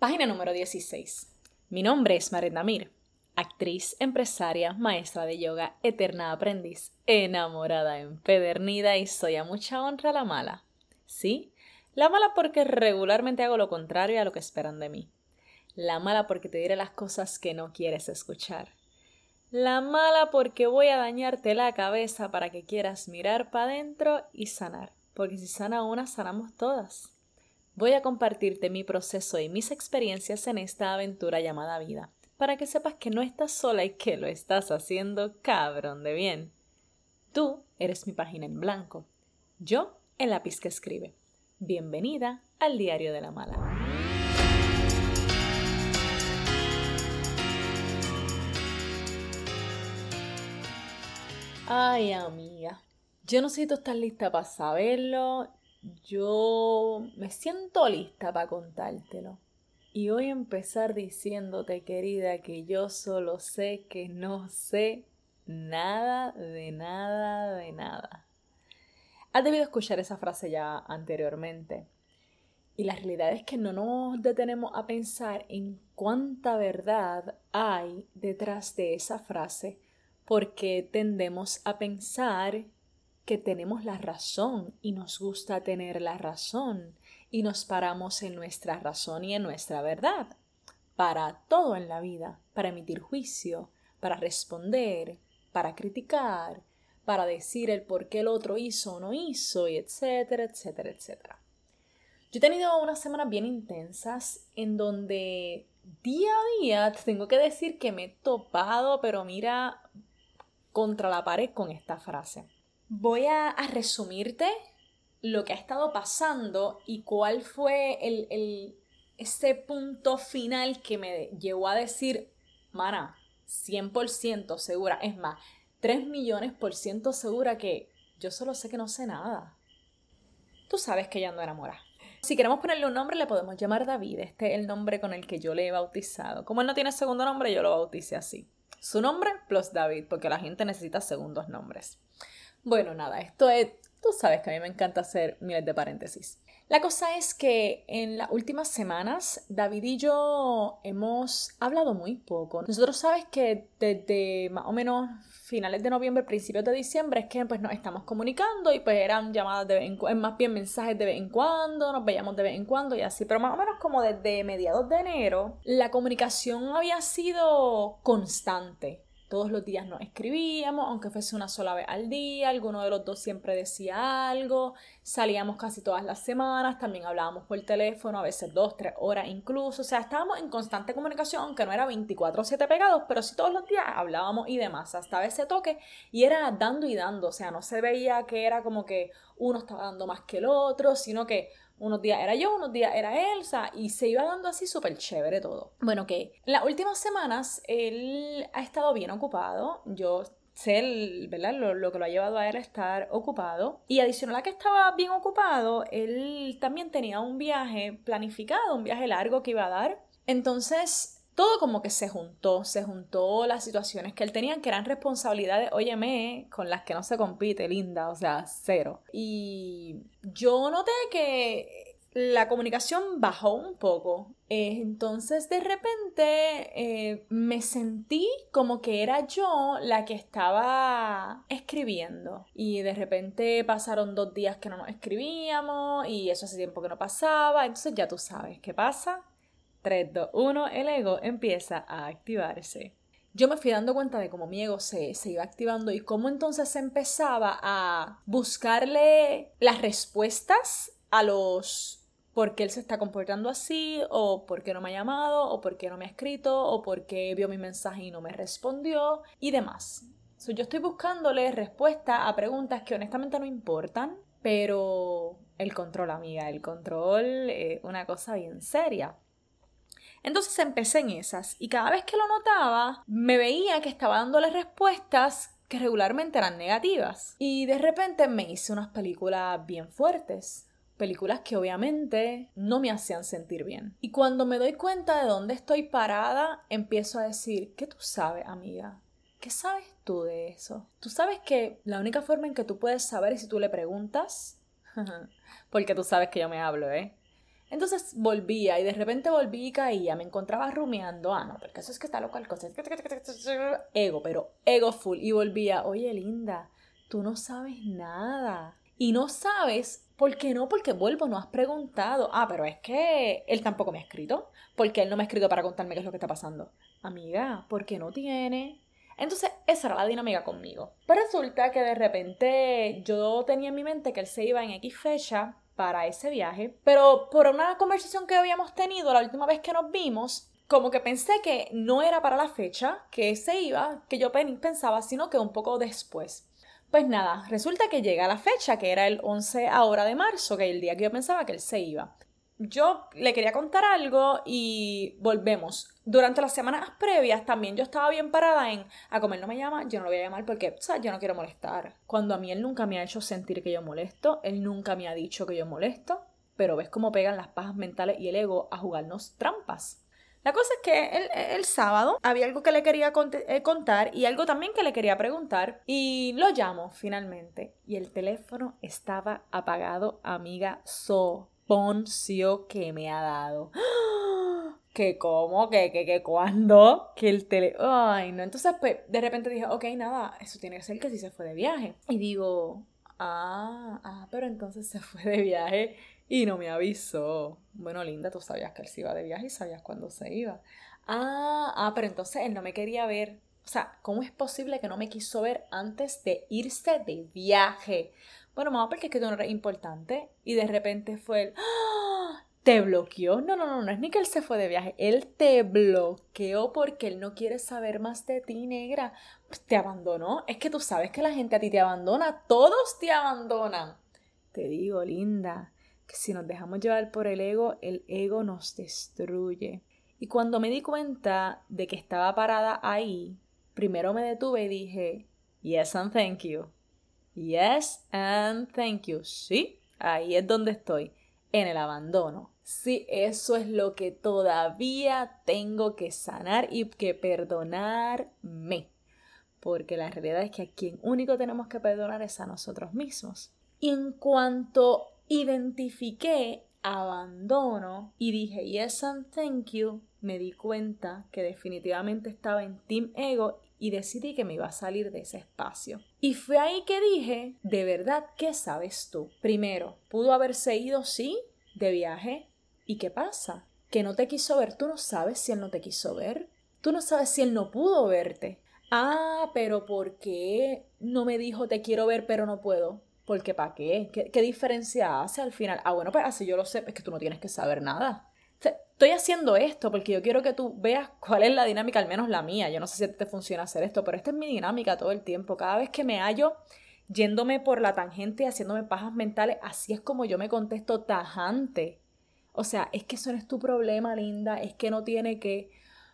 Página número 16. Mi nombre es Maret Namir, actriz, empresaria, maestra de yoga, eterna aprendiz, enamorada, empedernida y soy a mucha honra la mala. Sí, la mala porque regularmente hago lo contrario a lo que esperan de mí. La mala porque te diré las cosas que no quieres escuchar. La mala porque voy a dañarte la cabeza para que quieras mirar para adentro y sanar. Porque si sana una, sanamos todas. Voy a compartirte mi proceso y mis experiencias en esta aventura llamada vida, para que sepas que no estás sola y que lo estás haciendo cabrón de bien. Tú eres mi página en blanco, yo el lápiz que escribe. Bienvenida al Diario de la Mala. Ay, amiga, yo no sé si tú estás lista para saberlo yo me siento lista para contártelo. Y voy a empezar diciéndote, querida, que yo solo sé que no sé nada de nada de nada. Has debido escuchar esa frase ya anteriormente. Y la realidad es que no nos detenemos a pensar en cuánta verdad hay detrás de esa frase porque tendemos a pensar que tenemos la razón y nos gusta tener la razón y nos paramos en nuestra razón y en nuestra verdad. Para todo en la vida, para emitir juicio, para responder, para criticar, para decir el por qué el otro hizo o no hizo, y etcétera, etcétera, etcétera. Yo he tenido unas semanas bien intensas en donde día a día tengo que decir que me he topado, pero mira, contra la pared con esta frase voy a, resumirte lo que ha estado pasando y cuál fue el, el, ese punto final que me llevó a decir, mana, 100% segura, es más, 3 millones por ciento segura que yo solo sé que no sé nada. Tú sabes que ya ando enamorada. Si queremos ponerle un nombre, le podemos llamar David. Este es el nombre con el que yo le he bautizado. Como él no tiene segundo nombre, yo lo bauticé así. Su nombre plus David, porque la gente necesita segundos nombres. Bueno, nada, esto es, tú sabes que a mí me encanta hacer miles de paréntesis. La cosa es que en las últimas semanas David y yo hemos hablado muy poco. Nosotros sabes que desde más o menos finales de noviembre, principios de diciembre es que pues nos estamos comunicando y pues eran llamadas de vez en cuando, más bien mensajes de vez en cuando, nos veíamos de vez en cuando y así, pero más o menos como desde mediados de enero la comunicación había sido constante. Todos los días nos escribíamos, aunque fuese una sola vez al día, alguno de los dos siempre decía algo, salíamos casi todas las semanas, también hablábamos por teléfono, a veces dos, tres horas incluso, o sea, estábamos en constante comunicación, aunque no era 24/7 pegados, pero sí todos los días hablábamos y demás, hasta ese toque, y era dando y dando, o sea, no se veía que era como que uno estaba dando más que el otro, sino que unos días era yo, unos días era Elsa y se iba dando así súper chévere todo. Bueno, que en las últimas semanas él ha estado bien ocupado. Yo sé, ¿verdad? Lo, lo, que lo ha llevado a él a estar ocupado. Y adicional a que estaba bien ocupado, él también tenía un viaje planificado, un viaje largo que iba a dar. Entonces, todo como que se juntó, se juntó las situaciones que él tenía, que eran responsabilidades, óyeme, con las que no se compite, linda, o sea, cero. Y yo noté que la comunicación bajó un poco. entonces de repente eh, me sentí como que era yo la que estaba escribiendo. Y de repente pasaron dos días que no nos escribíamos y eso hace tiempo que no pasaba. Entonces ya tú sabes qué pasa 3, 2, 1, el ego empieza a activarse. Yo me fui dando cuenta de cómo mi ego se, se iba activando y cómo entonces empezaba a buscarle las respuestas a los por qué él se está comportando así, o por qué no me ha llamado, o por qué no me ha escrito, o por qué vio mi mensaje y no me respondió, y demás. yo estoy buscándole respuesta a preguntas que honestamente no importan, pero el control, amiga, el control es una cosa bien seria. Entonces empecé en esas y cada vez que lo notaba me veía que estaba dándole respuestas que regularmente eran negativas. Y de repente me hice unas películas bien fuertes. Películas que obviamente no me hacían sentir bien. Y cuando me doy cuenta de dónde estoy parada, empiezo a decir, ¿qué tú sabes, amiga? ¿Qué sabes tú de eso? Tú sabes que la única forma en que tú puedes saber es si tú le preguntas, porque tú sabes que yo me hablo, ¿eh? Entonces volvía y de repente volví y caía, me encontraba rumiando, ah, no, porque eso es que está local, ego, pero ego full. Y volvía, oye, linda, tú no sabes nada. Y no sabes, ¿por qué no? Porque vuelvo, no has preguntado. Ah, pero es que él tampoco me ha escrito. Porque él no me ha escrito para contarme qué es lo que está pasando. Amiga, ¿por qué no tiene? Entonces, esa era la dinámica conmigo. Pero resulta que de repente yo tenía en mi mente que él se iba en X fecha para ese viaje, pero por una conversación que habíamos tenido la última vez que nos vimos, como que pensé que no era para la fecha que se iba, que yo pensaba, sino que un poco después. Pues nada, resulta que llega la fecha, que era el 11 ahora de marzo, que es el día que yo pensaba que él se iba yo le quería contar algo y volvemos. Durante las semanas previas también yo estaba bien parada en a comer no me llama, yo no lo voy a llamar porque, o sea, yo no quiero molestar. Cuando a mí él nunca me ha hecho sentir que yo molesto, él nunca me ha dicho que yo molesto, pero ves cómo pegan las pajas mentales y el ego a jugarnos trampas. La cosa es que el, sábado había algo que le quería eh, contar y algo también que le quería preguntar y lo llamo finalmente y el teléfono estaba apagado, amiga, so que me ha dado. que cómo, que, que, que cuándo, que el tele... Ay, no. Entonces, pues, de repente dije, ok, nada, eso tiene que ser que sí se fue de viaje. Y digo, ah, ah, pero entonces se fue de viaje y no me avisó. Bueno, linda, tú sabías que él se iba de viaje y sabías cuándo se iba. Ah, ah, pero entonces él no me quería ver. O sea, ¿cómo es posible que no me quiso ver antes de irse de viaje? Bueno, mamá, porque es que tú no eres importante. Y de repente fue el, ¡Ah! ¿te bloqueó? No, no, no, no es ni que él se fue de viaje, él te bloqueó porque él no quiere saber más de ti, negra. Pues, te abandonó. Es que tú sabes que la gente a ti te abandona, todos te abandonan. Te digo, linda, que si nos dejamos llevar por el ego, el ego nos destruye. Y cuando me di cuenta de que estaba parada ahí, primero me detuve y dije, yes and thank you. Yes and thank you. Sí, ahí es donde estoy, en el abandono. Sí, eso es lo que todavía tengo que sanar y que perdonarme. Porque la realidad es que a quien único tenemos que perdonar es a nosotros mismos. Y en cuanto identifiqué abandono y dije yes and thank you, me di cuenta que definitivamente estaba en Team Ego y decidí que me iba a salir de ese espacio. Y fue ahí que dije, de verdad, ¿qué sabes tú? Primero, pudo haberse ido, sí, de viaje. ¿Y qué pasa? Que no te quiso ver. Tú no sabes si él no te quiso ver. Tú no sabes si él no pudo verte. Ah, pero ¿por qué no me dijo te quiero ver pero no puedo? Porque ¿para qué? qué? ¿Qué diferencia hace al final? Ah, bueno, pues así yo lo sé, es que tú no tienes que saber nada estoy haciendo esto porque yo quiero que tú veas cuál es la dinámica, al menos la mía. Yo no sé si te funciona hacer esto, pero esta es mi dinámica todo el tiempo. Cada vez que me hallo yéndome por la tangente y haciéndome pajas mentales, así es como yo me contesto tajante. O sea, es que eso no es tu problema, linda, es que no tiene que...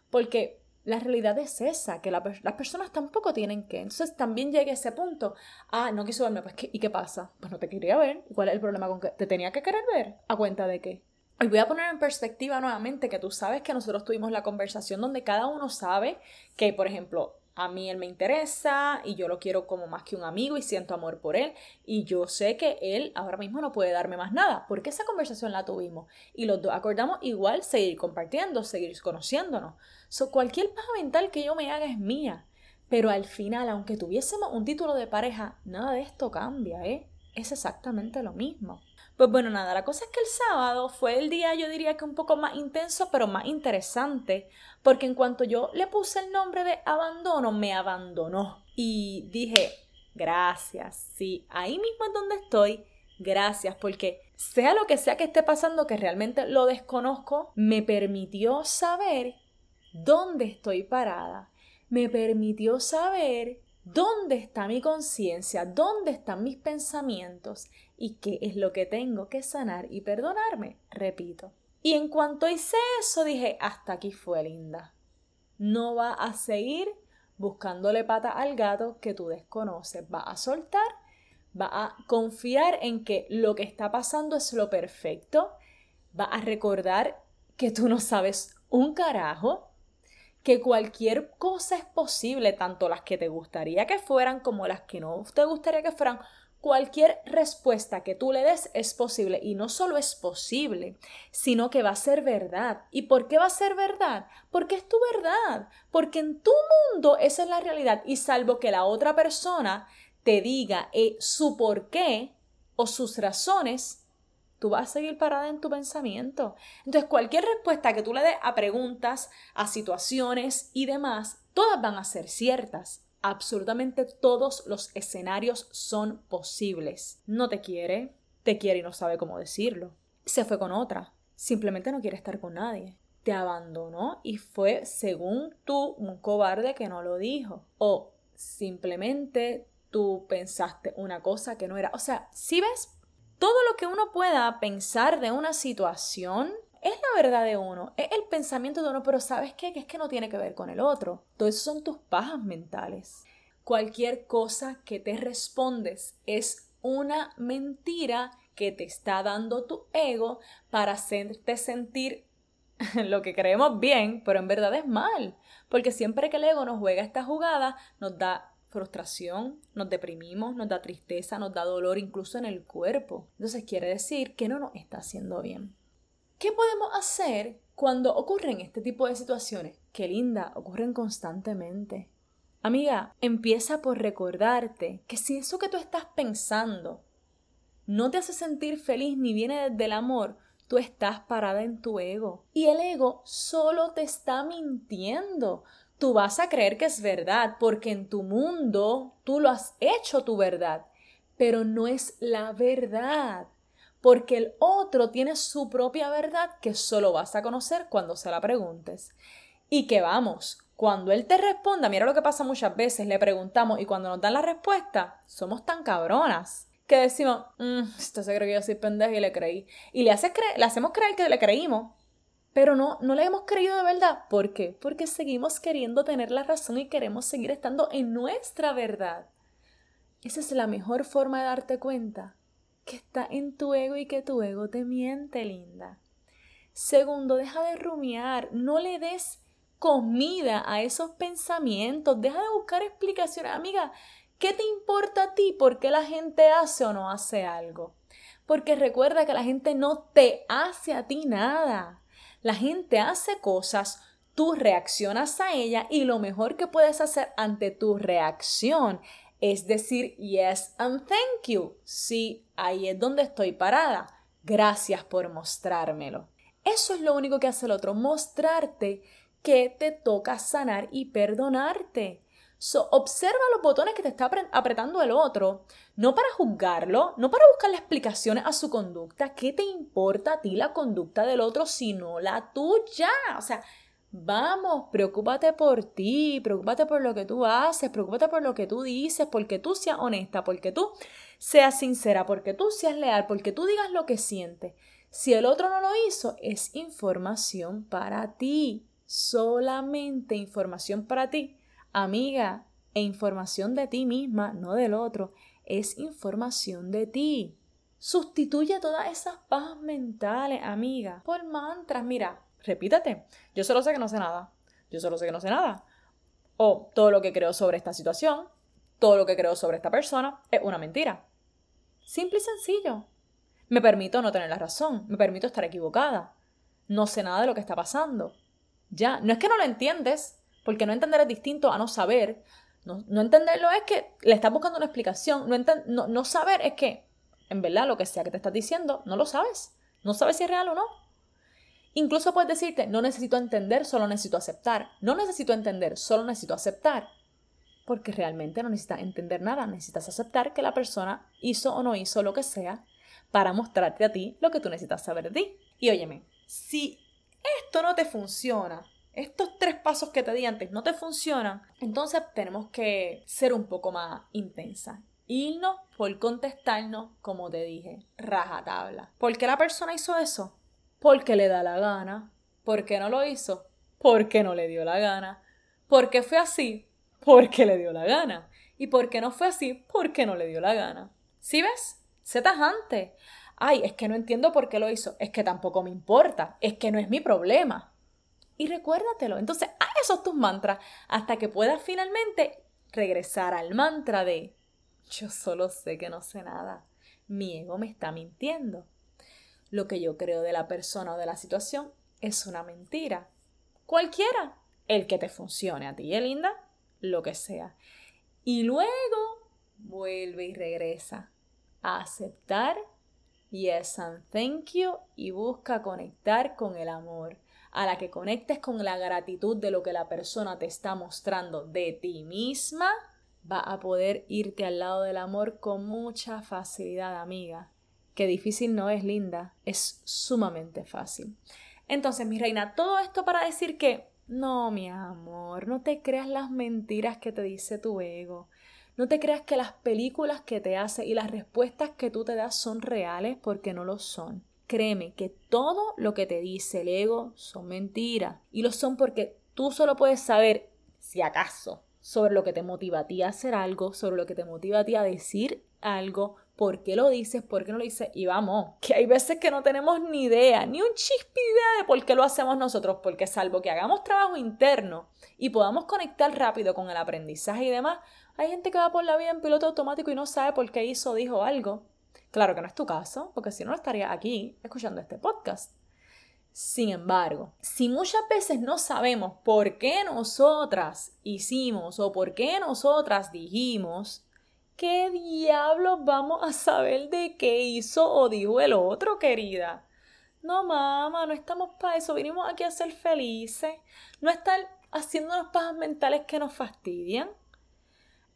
Porque la realidad es esa, que las personas tampoco tienen que. Entonces también llegué a ese punto. Ah, no quiso verme, pues ¿y qué pasa? Pues no te quería ver. ¿Cuál es el problema con que te tenía que querer ver? ¿A cuenta de qué? Y voy a poner en perspectiva nuevamente que tú sabes que nosotros tuvimos la conversación donde cada uno sabe que, por ejemplo, a mí él me interesa y yo lo quiero como más que un amigo y siento amor por él y yo sé que él ahora mismo no puede darme más nada porque esa conversación la tuvimos y los dos acordamos igual seguir compartiendo, seguir conociéndonos. So, cualquier paja mental que yo me haga es mía, pero al final, aunque tuviésemos un título de pareja, nada de esto cambia, ¿eh? Es exactamente lo mismo. Pues bueno, nada, la cosa es que el sábado fue el día, yo diría que un poco más intenso, pero más interesante, porque en cuanto yo le puse el nombre de abandono, me abandonó. Y dije, gracias, sí, ahí mismo es donde estoy, gracias, porque sea lo que sea que esté pasando, que realmente lo desconozco, me permitió saber dónde estoy parada, me permitió saber ¿Dónde está mi conciencia? ¿Dónde están mis pensamientos? ¿Y qué es lo que tengo que sanar y perdonarme? Repito. Y en cuanto hice eso, dije, hasta aquí fue linda. No va a seguir buscándole pata al gato que tú desconoces. Va a soltar, va a confiar en que lo que está pasando es lo perfecto. Va a recordar que tú no sabes un carajo que cualquier cosa es posible, tanto las que te gustaría que fueran como las que no te gustaría que fueran. cualquier respuesta que tú le des es posible y no solo es posible, sino que va a ser verdad. ¿Y por qué va a ser verdad? Porque es tu verdad, porque en tu mundo esa es la realidad y salvo que la otra persona te diga eh, su por qué o sus razones, tú vas a seguir parada en tu pensamiento. Entonces, cualquier respuesta que tú le des a preguntas, a situaciones y demás, todas van a ser ciertas. Absolutamente todos los escenarios son posibles. No te quiere, te quiere y no sabe cómo decirlo. Se fue con otra. Simplemente no quiere estar con nadie. Te abandonó y fue, según tú, un cobarde que no lo dijo. O simplemente tú pensaste una cosa que no era. O sea, si ves, todo lo que uno pueda pensar de una situación es la verdad de uno, es el pensamiento de uno, pero ¿sabes qué? Que es que no tiene que ver con el otro. Todo son tus pajas mentales. Cualquier cosa que te respondes es una mentira que te está dando tu ego para hacerte sentir lo que creemos bien, pero en verdad es mal. Porque siempre que el ego nos juega esta jugada, nos da frustración, nos deprimimos, nos da tristeza, nos da dolor incluso en el cuerpo. Entonces quiere decir que no nos está haciendo bien. ¿Qué podemos hacer cuando ocurren este tipo de situaciones? Qué linda, ocurren constantemente. Amiga, empieza por recordarte que si eso que tú estás pensando no te hace sentir feliz ni viene del amor, tú estás parada en tu ego. Y el ego solo te está mintiendo. Tú vas a creer que es verdad porque en tu mundo tú lo has hecho tu verdad, pero no es la verdad porque el otro tiene su propia verdad que solo vas a conocer cuando se la preguntes. Y que vamos, cuando él te responda, mira lo que pasa muchas veces, le preguntamos y cuando nos dan la respuesta, somos tan cabronas que decimos, mmm, esto se que yo soy pendeja y le creí. Y le, hace le hacemos creer que le creímos, pero no, no le hemos creído de verdad. ¿Por qué? Porque seguimos queriendo tener la razón y queremos seguir estando en nuestra verdad. Esa es la mejor forma de darte cuenta que está en tu ego y que tu ego te miente, linda. Segundo, deja de rumiar, no le des comida a esos pensamientos, deja de buscar explicaciones. Amiga, ¿qué te importa a ti por qué la gente hace o no hace algo? Porque recuerda que la gente no te hace a ti nada. La gente hace cosas, tú reaccionas a ella y lo mejor que puedes hacer ante tu reacción es decir yes and thank you. Sí, ahí es donde estoy parada. Gracias por mostrármelo. Eso es lo único que hace el otro, mostrarte que te toca sanar y perdonarte. Observa los botones que te está apretando el otro, no para juzgarlo, no para buscarle explicaciones a su conducta. ¿Qué te importa a ti la conducta del otro sino la tuya? O sea, Vamos, preocúpate por ti, preocúpate por lo que tú haces, preocúpate por lo que tú dices, porque tú seas honesta, porque tú seas sincera, porque tú seas leal, porque tú digas lo que sientes. Si el otro no lo hizo, es información para ti, solamente información para ti, amiga, e información de ti misma, no del otro, es información de ti. Sustituye todas esas pajas mentales, amiga, por mantras. Mira, repítate. Yo solo sé que no sé nada. Yo solo sé que no sé nada. O todo lo que creo sobre esta situación, todo lo que creo sobre esta persona es una mentira. Simple y sencillo. Me permito no tener la razón, me permito estar equivocada. No sé nada de lo que está pasando. Ya, no es que no lo entiendes, porque no entender es distinto a no saber. No, entenderlo es que le estás buscando una explicación. No, no, no saber es que, en verdad, lo que sea que te estás diciendo, no lo sabes. No sabes si es real o no. Incluso puedes decirte, no necesito entender, solo necesito aceptar. No necesito entender, solo necesito aceptar. Porque realmente no necesitas entender nada, necesitas aceptar que la persona hizo o no hizo lo que sea para mostrarte a ti lo que tú necesitas saber de ti. Y óyeme, si esto no te funciona, estos tres pasos que te di antes no te funcionan, entonces tenemos que ser un poco más intensa. Irnos por contestarnos, como te dije, rajatabla. ¿Por qué la persona hizo eso? porque le da la gana. ¿Por qué no lo hizo? Porque no le dio la gana. ¿Por qué fue así? Porque le dio la gana. ¿Y por qué no fue así? Porque no le dio la gana. ¿Sí ves? Sé tajante. Ay, es que no entiendo por qué lo hizo. Es que tampoco me importa. Es que no es mi problema. Y recuérdatelo. Entonces, haz esos tus mantras hasta que puedas finalmente regresar al mantra de Yo solo sé que no sé nada. Mi ego me está mintiendo. Lo que yo creo de la persona o de la situación es una mentira. Cualquiera. El que te funcione a ti, ¿eh, linda? Lo que sea. Y luego vuelve y regresa a aceptar yes and thank you y busca conectar con el amor. A la que conectes con la gratitud de lo que la persona te está mostrando de ti misma, va a poder irte al lado del amor con mucha facilidad, amiga. Que difícil no es, linda, es sumamente fácil. Entonces, mi reina, todo esto para decir que no, mi amor, no te creas las mentiras que te dice tu ego. No te creas que las películas que te hace y las respuestas que tú te das son reales porque no lo son. Créeme que todo lo que te dice el ego son mentiras. Y lo son porque tú solo puedes saber, si acaso, sobre lo que te motiva a ti a hacer algo, sobre lo que te motiva a ti a decir algo, por qué lo dices, por qué no lo dices. Y vamos, que hay veces que no tenemos ni idea, ni un chispi idea de por qué lo hacemos nosotros, porque salvo que hagamos trabajo interno y podamos conectar rápido con el aprendizaje y demás, hay gente que va por la vida en piloto automático y no sabe por qué hizo o dijo algo. Claro que no es tu caso, porque si no, no estaría aquí escuchando este podcast. Sin embargo, si muchas veces no sabemos por qué nosotras hicimos o por qué nosotras dijimos, ¿qué diablos vamos a saber de qué hizo o dijo el otro, querida? No, mamá, no estamos para eso, vinimos aquí a ser felices, no estar haciéndonos pajas mentales que nos fastidian.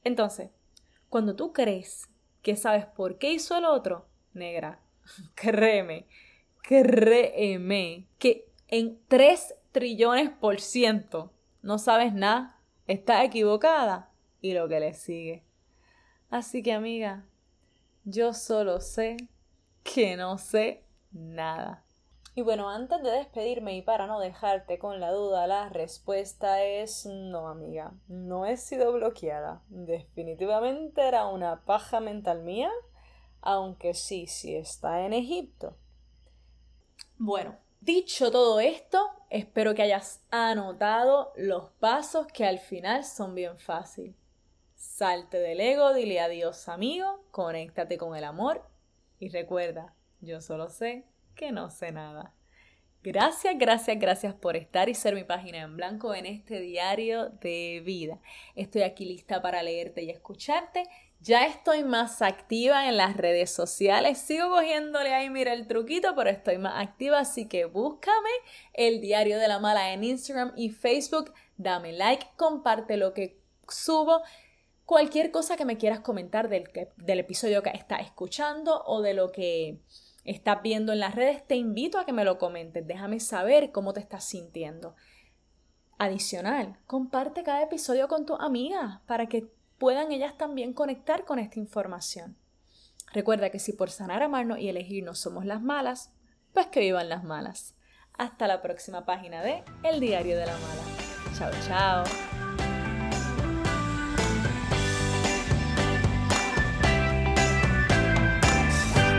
Entonces, cuando tú crees que sabes por qué hizo el otro, negra, créeme, créeme que en 3 trillones por ciento no sabes nada, estás equivocada y lo que le sigue. Así que amiga, yo solo sé que no sé nada. Y bueno, antes de despedirme y para no dejarte con la duda, la respuesta es no, amiga. No he sido bloqueada. Definitivamente era una paja mental mía, aunque sí, sí está en Egipto. Bueno, dicho todo esto, espero que hayas anotado los pasos que al final son bien fáciles. Salte del ego, dile adiós amigo, conéctate con el amor y recuerda, yo solo sé que no sé nada. Gracias, gracias, gracias por estar y ser mi página en blanco en este diario de vida. Estoy aquí lista para leerte y escucharte. Ya estoy más activa en las redes sociales. Sigo cogiéndole ahí, mira el truquito, pero estoy más activa, así que búscame el diario de la mala en Instagram y Facebook. Dame like, comparte lo que subo cualquier cosa que me quieras comentar del, del episodio que estás escuchando o de lo que estás viendo en las redes, te invito a que me lo comentes. Déjame saber cómo te estás sintiendo. Adicional, comparte cada episodio con tus amigas para que puedan ellas también conectar con esta información. Recuerda que si por sanar, amarnos y elegirnos somos las malas, pues que vivan las malas. Hasta la próxima página de El Diario de la Mala. Chao, chao.